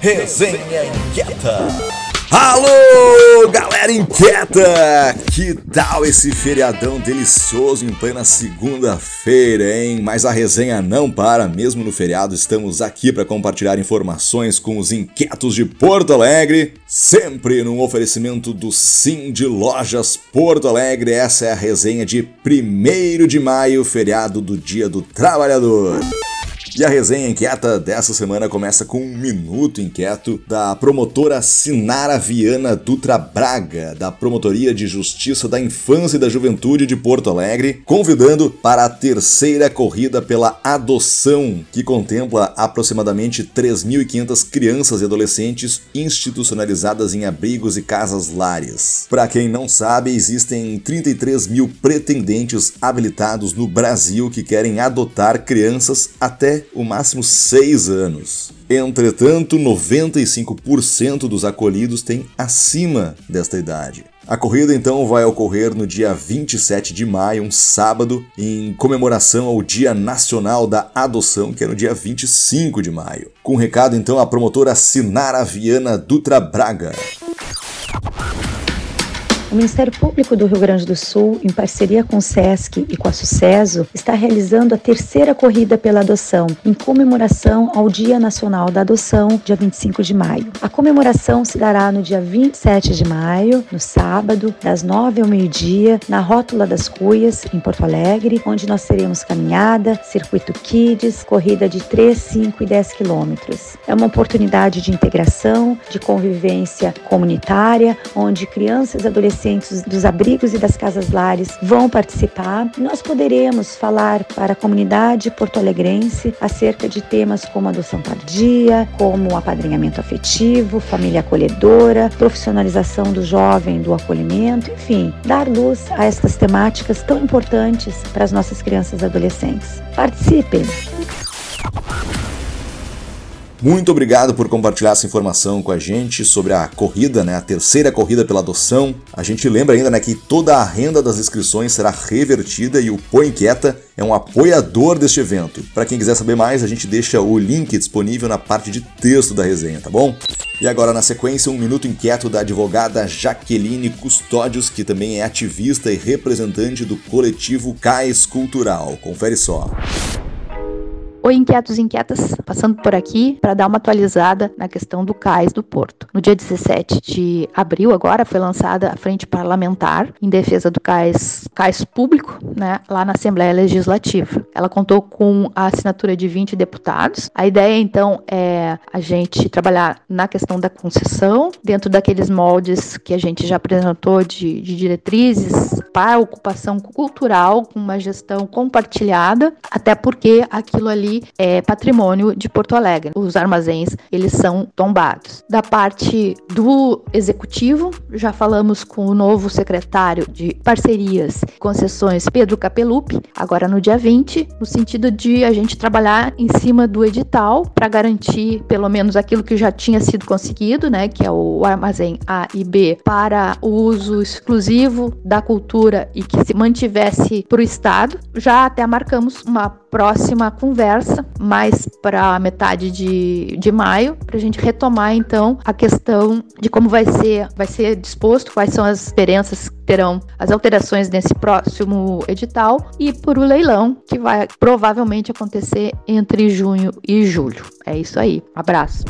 Resenha Inquieta. Alô, galera inquieta! Que tal esse feriadão delicioso em plena segunda-feira, hein? Mas a resenha não para, mesmo no feriado estamos aqui para compartilhar informações com os inquietos de Porto Alegre, sempre num oferecimento do Sim de Lojas Porto Alegre. Essa é a resenha de 1 de maio, feriado do Dia do Trabalhador. E a resenha inquieta dessa semana começa com um minuto inquieto da promotora Sinara Viana Dutra Braga, da Promotoria de Justiça da Infância e da Juventude de Porto Alegre, convidando para a terceira corrida pela adoção, que contempla aproximadamente 3.500 crianças e adolescentes institucionalizadas em abrigos e casas lares. Para quem não sabe, existem 33 mil pretendentes habilitados no Brasil que querem adotar crianças até o máximo seis anos. Entretanto, 95% dos acolhidos têm acima desta idade. A corrida então vai ocorrer no dia 27 de maio, um sábado, em comemoração ao Dia Nacional da Adoção, que é no dia 25 de maio. Com recado então a promotora Sinara Viana Dutra Braga. O Ministério Público do Rio Grande do Sul, em parceria com o SESC e com a Sucesso, está realizando a terceira corrida pela adoção, em comemoração ao Dia Nacional da Adoção, dia 25 de maio. A comemoração se dará no dia 27 de maio, no sábado, das 9 ao meio-dia, na Rótula das Cuias, em Porto Alegre, onde nós teremos caminhada, circuito Kids, corrida de 3, 5 e 10 quilômetros. É uma oportunidade de integração, de convivência comunitária, onde crianças e adolescentes adolescentes dos abrigos e das casas lares vão participar. Nós poderemos falar para a comunidade porto-alegrense acerca de temas como adoção tardia, como apadrinhamento afetivo, família acolhedora, profissionalização do jovem do acolhimento, enfim, dar luz a estas temáticas tão importantes para as nossas crianças e adolescentes. Participem! Muito obrigado por compartilhar essa informação com a gente sobre a corrida, né, a terceira corrida pela adoção. A gente lembra ainda né, que toda a renda das inscrições será revertida e o Põe Inquieta é um apoiador deste evento. Para quem quiser saber mais, a gente deixa o link disponível na parte de texto da resenha, tá bom? E agora, na sequência, um minuto inquieto da advogada Jaqueline Custódios, que também é ativista e representante do coletivo Cais Cultural. Confere só. Oi, inquietos e inquietas, passando por aqui para dar uma atualizada na questão do cais do Porto. No dia 17 de abril, agora, foi lançada a frente parlamentar em defesa do cais, cais público, né, lá na Assembleia Legislativa. Ela contou com a assinatura de 20 deputados. A ideia, então, é a gente trabalhar na questão da concessão, dentro daqueles moldes que a gente já apresentou de, de diretrizes para a ocupação cultural, com uma gestão compartilhada, até porque aquilo ali é patrimônio de Porto Alegre. Os armazéns, eles são tombados. Da parte do executivo, já falamos com o novo secretário de parcerias e concessões, Pedro Capelupi, agora no dia 20, no sentido de a gente trabalhar em cima do edital para garantir pelo menos aquilo que já tinha sido conseguido, né, que é o armazém A e B para o uso exclusivo da cultura e que se mantivesse para o Estado. Já até marcamos uma próxima conversa, mais para metade de, de maio, para a gente retomar então a questão de como vai ser, vai ser disposto, quais são as diferenças que terão as alterações nesse próximo edital e por o leilão que vai provavelmente acontecer entre junho e julho. É isso aí. Abraço.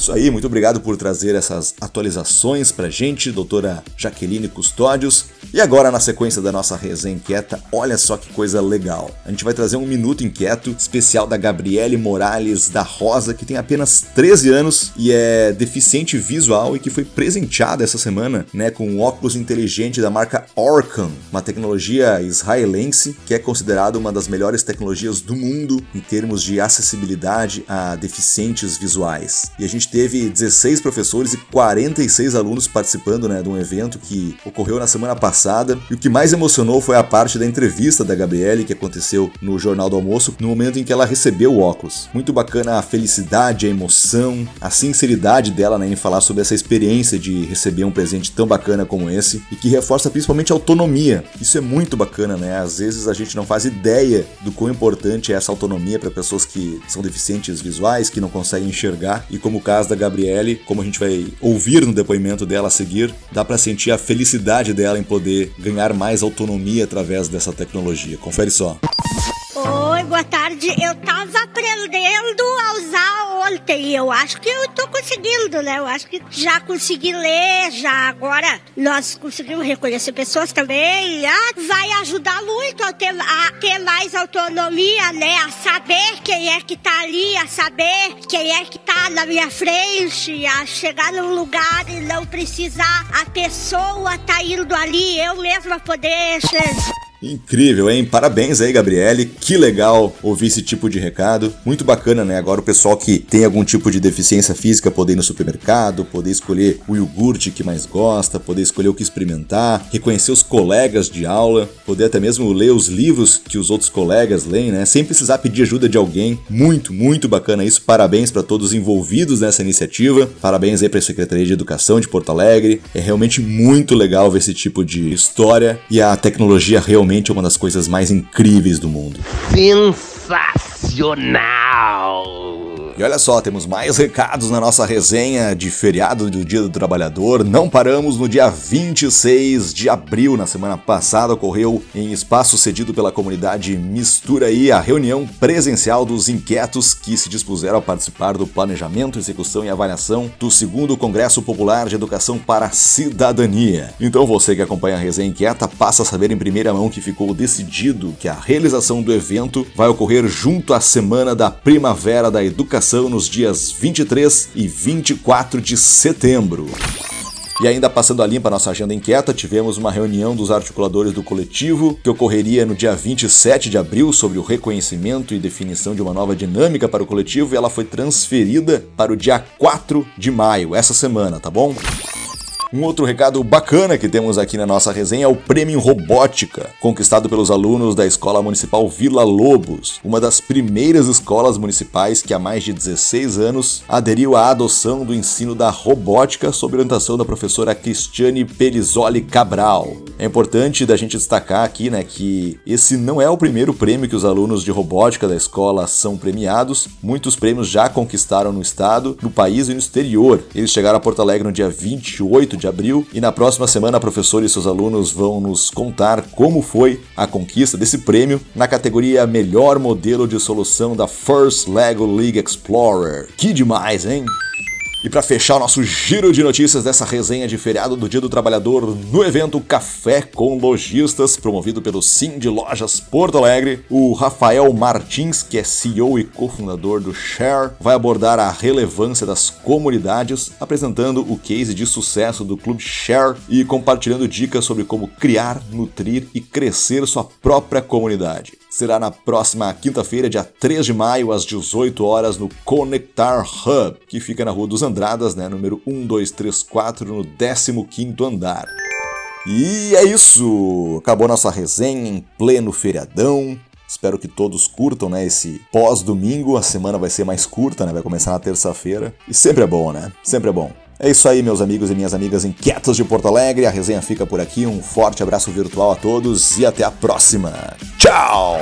Isso aí, muito obrigado por trazer essas atualizações pra gente, doutora Jaqueline Custódios. E agora, na sequência da nossa resenha inquieta, olha só que coisa legal. A gente vai trazer um minuto inquieto especial da Gabriele Morales da Rosa, que tem apenas 13 anos e é deficiente visual e que foi presenteada essa semana, né, com um óculos inteligente da marca Orcam, uma tecnologia israelense que é considerada uma das melhores tecnologias do mundo em termos de acessibilidade a deficientes visuais. E a gente teve 16 professores e 46 alunos participando, né, de um evento que ocorreu na semana passada. E o que mais emocionou foi a parte da entrevista da Gabriele que aconteceu no Jornal do Almoço, no momento em que ela recebeu o óculos. Muito bacana a felicidade, a emoção, a sinceridade dela né, em falar sobre essa experiência de receber um presente tão bacana como esse e que reforça principalmente a autonomia. Isso é muito bacana, né? Às vezes a gente não faz ideia do quão importante é essa autonomia para pessoas que são deficientes visuais, que não conseguem enxergar e como o caso da Gabriele, como a gente vai ouvir no depoimento dela a seguir, dá para sentir a felicidade dela em poder ganhar mais autonomia através dessa tecnologia. Confere só. Oi, boa tarde. Eu tava aprendendo a usar ontem. Eu acho que eu tô conseguindo, né? Eu acho que já consegui ler, já agora nós conseguimos reconhecer pessoas também. Ah, vai ajudar muito a ter, a ter mais autonomia, né? A saber quem é que tá ali, a saber quem é que tá na minha frente, a chegar num lugar e não precisar a pessoa tá indo ali, eu mesma poder. Incrível, hein? Parabéns aí, Gabriele. Que legal ouvir esse tipo de recado. Muito bacana, né? Agora o pessoal que tem algum tipo de deficiência física poder ir no supermercado, poder escolher o iogurte que mais gosta, poder escolher o que experimentar, reconhecer os colegas de aula, poder até mesmo ler os livros que os outros colegas leem, né? Sem precisar pedir ajuda de alguém. Muito, muito bacana isso. Parabéns para todos envolvidos nessa iniciativa. Parabéns aí para a Secretaria de Educação de Porto Alegre. É realmente muito legal ver esse tipo de história e a tecnologia realmente realmente uma das coisas mais incríveis do mundo. Sensacional! E olha só, temos mais recados na nossa resenha de feriado do Dia do Trabalhador. Não paramos no dia 26 de abril, na semana passada, ocorreu em espaço cedido pela comunidade Mistura aí a reunião presencial dos inquietos que se dispuseram a participar do planejamento, execução e avaliação do segundo Congresso Popular de Educação para a Cidadania. Então você que acompanha a resenha inquieta passa a saber em primeira mão que ficou decidido que a realização do evento vai ocorrer junto à Semana da Primavera da Educação nos dias 23 e 24 de setembro. E ainda passando a limpa nossa agenda inquieta, tivemos uma reunião dos articuladores do coletivo, que ocorreria no dia 27 de abril, sobre o reconhecimento e definição de uma nova dinâmica para o coletivo, e ela foi transferida para o dia 4 de maio, essa semana, tá bom? Um outro recado bacana que temos aqui na nossa resenha é o Prêmio Robótica, conquistado pelos alunos da Escola Municipal Vila Lobos, uma das primeiras escolas municipais que há mais de 16 anos aderiu à adoção do ensino da robótica sob orientação da professora Cristiane Pelizoli Cabral. É importante da gente destacar aqui, né, que esse não é o primeiro prêmio que os alunos de robótica da escola são premiados. Muitos prêmios já conquistaram no estado, no país e no exterior. Eles chegaram a Porto Alegre no dia 28 de abril e na próxima semana a professora e seus alunos vão nos contar como foi a conquista desse prêmio na categoria Melhor Modelo de Solução da First Lego League Explorer. Que demais, hein? E para fechar o nosso giro de notícias dessa resenha de feriado do Dia do Trabalhador no evento Café com Lojistas, promovido pelo Sim de Lojas Porto Alegre, o Rafael Martins, que é CEO e cofundador do Share, vai abordar a relevância das comunidades, apresentando o case de sucesso do Clube Share e compartilhando dicas sobre como criar, nutrir e crescer sua própria comunidade será na próxima quinta-feira, dia 3 de maio, às 18 horas, no Conectar Hub, que fica na Rua dos Andradas, né, número 1234, no 15º andar. E é isso! Acabou nossa resenha em pleno feriadão. Espero que todos curtam, né, esse pós-domingo. A semana vai ser mais curta, né, vai começar na terça-feira. E sempre é bom, né? Sempre é bom. É isso aí, meus amigos e minhas amigas inquietas de Porto Alegre. A resenha fica por aqui. Um forte abraço virtual a todos e até a próxima. Tchau!